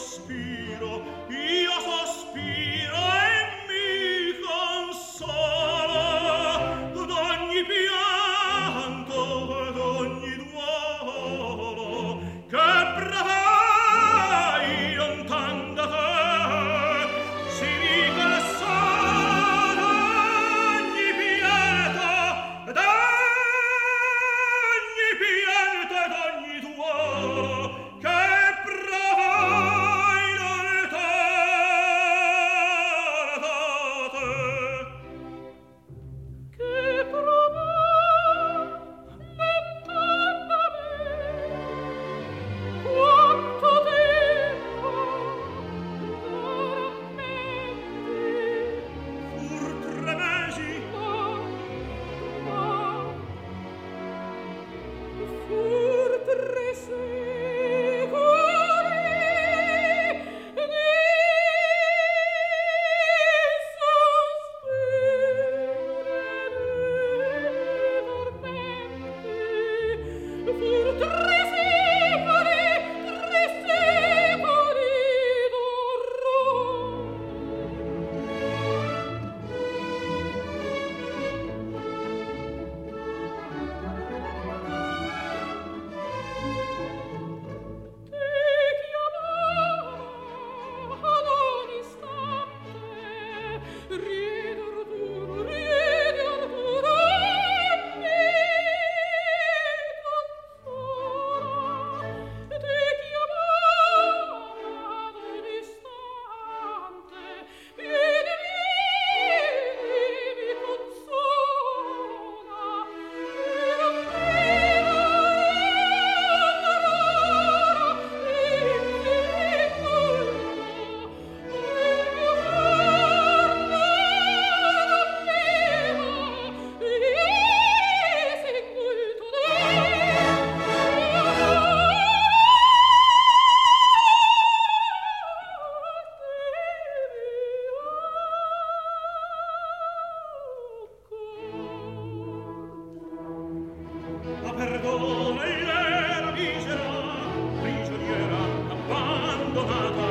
sospiro oh